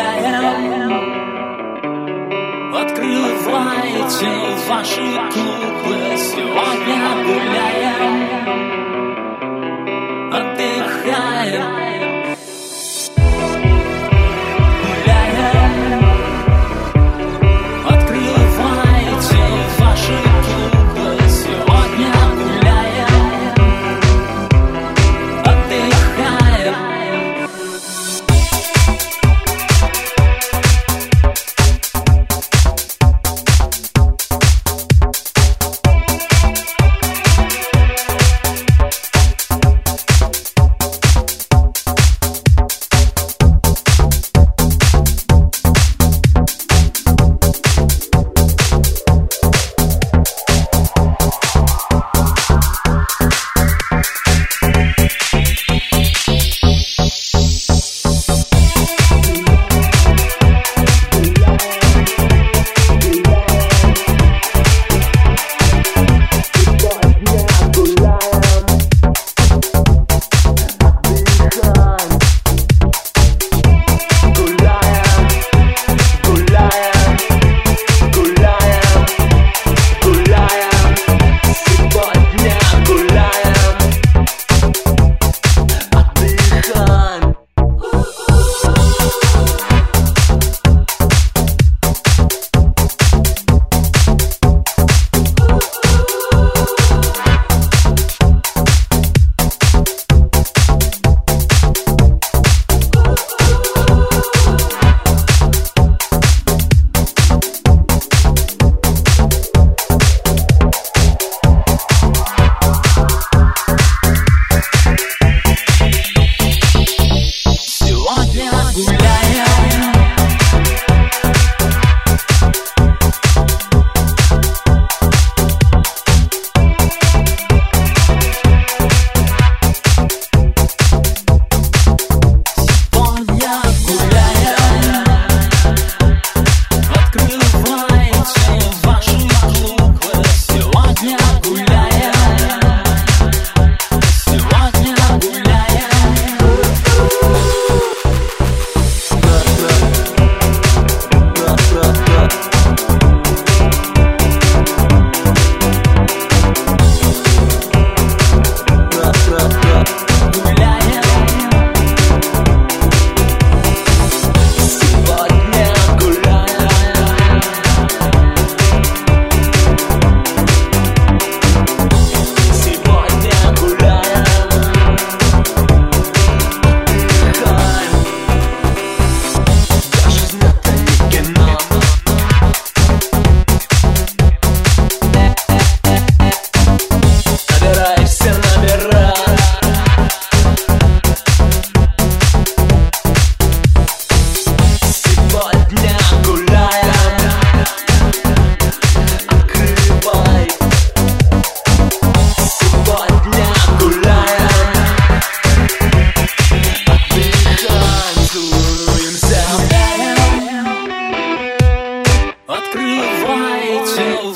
гуляем Открывайте ваши клубы Сегодня гуляем. Отдыхаем. Открывайте